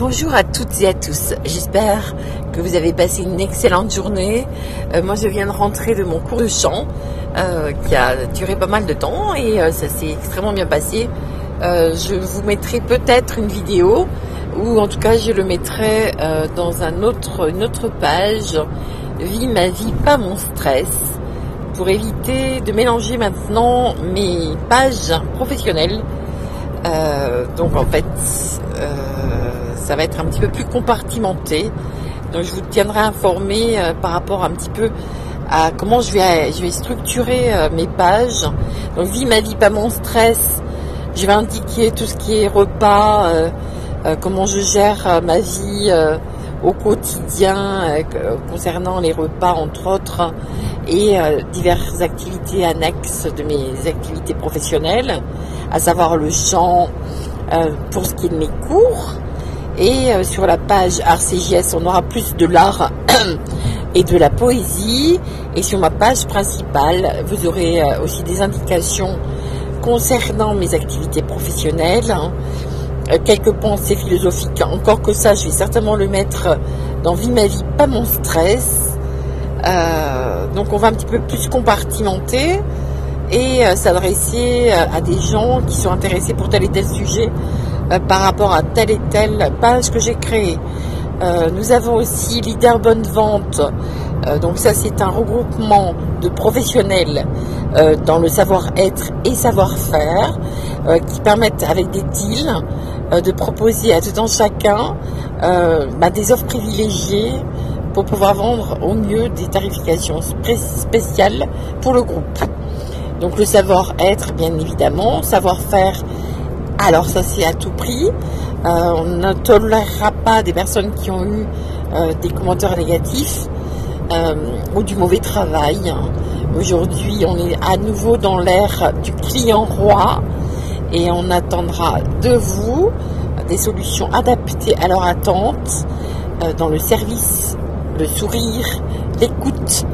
Bonjour à toutes et à tous. J'espère que vous avez passé une excellente journée. Euh, moi, je viens de rentrer de mon cours de chant euh, qui a duré pas mal de temps et euh, ça s'est extrêmement bien passé. je vous mettrai peut-être une vidéo ou en tout cas je le mettrai dans un autre, une autre page. Vie ma vie, pas mon stress pour éviter de mélanger maintenant mes pages professionnelles. donc en fait, ça va être un petit peu plus compartimenté. Donc je vous tiendrai informé euh, par rapport un petit peu à comment je vais, structurer euh, mes pages. Donc vie ma vie, pas mon stress. Je vais indiquer tout ce qui est repas, euh, comment je gère ma vie au quotidien concernant les repas entre autres et diverses activités annexes de mes activités professionnelles, à savoir le chant pour ce qui est de mes cours, et euh, sur la page RCJS, on aura plus de l'art et de la poésie. Et sur ma page principale, vous aurez euh, aussi des indications concernant mes activités professionnelles. Hein. Euh, quelques pensées philosophiques. Encore que ça, je vais certainement le mettre dans Vie ma vie, pas mon stress. donc on va un petit peu plus compartimenter et s'adresser à des gens qui sont intéressés pour tel et tel sujet par rapport à telle et telle page que j'ai créée. Euh, nous avons aussi Leader Bonne Vente. Euh, donc ça, c'est un regroupement de professionnels dans le savoir-être et savoir-faire qui permettent, avec des deals, de proposer à tout un chacun bah, des offres privilégiées pour pouvoir vendre au mieux des tarifications spéciales pour le groupe. Donc le savoir-être, bien évidemment, savoir-faire alors ça c'est à tout prix. Euh, on ne tolérera pas des personnes qui ont eu euh, des commentaires négatifs euh, ou du mauvais travail. Aujourd'hui on est à nouveau dans l'ère du client roi et on attendra de vous des solutions adaptées à leur attente dans le service, le sourire, l'écoute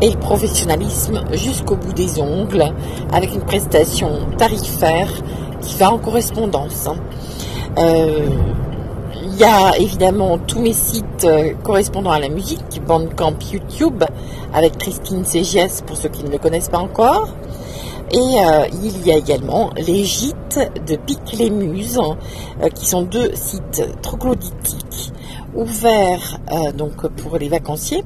et le professionnalisme jusqu'au bout des ongles avec une prestation tarifaire qui va en correspondance. Hein. Euh, il y a évidemment tous mes sites euh, correspondant à la musique, Bandcamp YouTube, avec Christine CGS pour ceux qui ne le connaissent pas encore. Et euh, il y a également les gîtes de Pic les Muses, qui sont deux sites troglodytiques ouverts donc pour les vacanciers,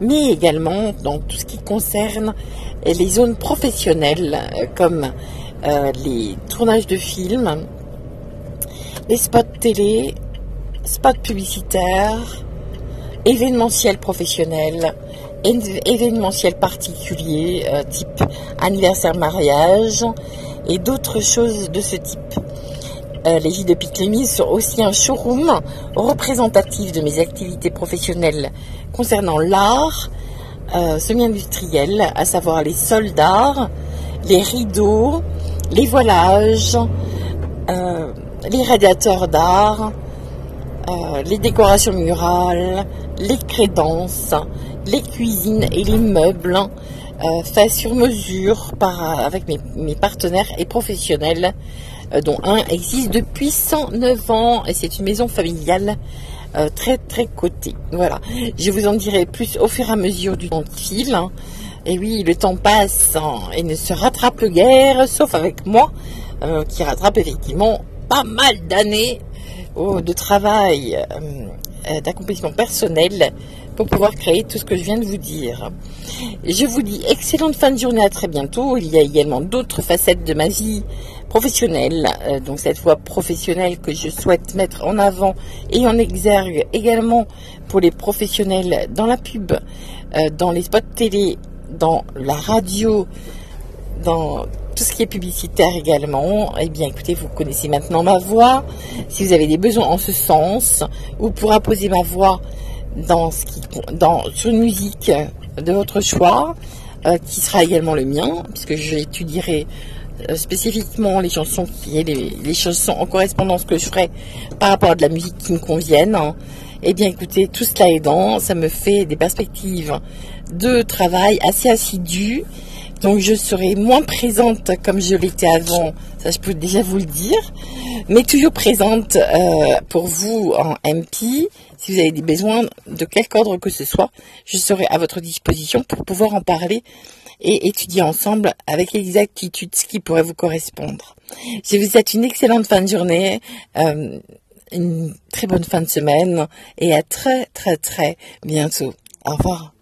mais également dans tout ce qui concerne les zones professionnelles comme euh, les tournages de films, les spots télé, spots publicitaires, événementiels professionnels, événementiels particuliers, euh, type anniversaire, mariage, et d'autres choses de ce type. Euh, les J de sont aussi un showroom représentatif de mes activités professionnelles concernant l'art semi-industriel, à savoir les soldats, les rideaux, les voilages, euh, les radiateurs d'art, euh, les décorations murales, les crédences, les cuisines et les meubles euh, faits sur mesure par, avec mes, partenaires et professionnels, dont un existe depuis 109 ans et c'est une maison familiale très très cotée. Voilà, je vous en dirai plus au fur et à mesure du temps de fil. Et oui, le temps passe et ne se rattrape guère, sauf avec moi, euh, qui rattrape effectivement pas mal d'années oh, de travail, euh, euh, d'accomplissement personnel pour pouvoir créer tout ce que je viens de vous dire. Je vous dis excellente fin de journée, à très bientôt. Il y a également d'autres facettes de ma vie professionnelle, donc cette fois professionnelle que je souhaite mettre en avant et en exergue également pour les professionnels dans la pub, dans les spots télé dans la radio, dans tout ce qui est publicitaire également, eh bien écoutez, vous connaissez maintenant ma voix. Si vous avez des besoins en ce sens, vous pourrez poser ma voix dans ce qui, dans, sur une musique de votre choix, euh, qui sera également le mien, puisque j'étudierai euh, spécifiquement les chansons qui les, les chansons en correspondance que je ferai par rapport à de la musique qui me convienne. Eh bien écoutez, tout cela aidant, ça me fait des perspectives de travail assez assidu Donc je serai moins présente comme je l'étais avant, ça je peux déjà vous le dire, mais toujours présente euh, pour vous en MP. Si vous avez des besoins de quelque ordre que ce soit, je serai à votre disposition pour pouvoir en parler et étudier ensemble avec exactitude ce qui pourrait vous correspondre. Je vous souhaite une excellente fin de journée, euh, une très bonne fin de semaine et à très très très bientôt. Au revoir.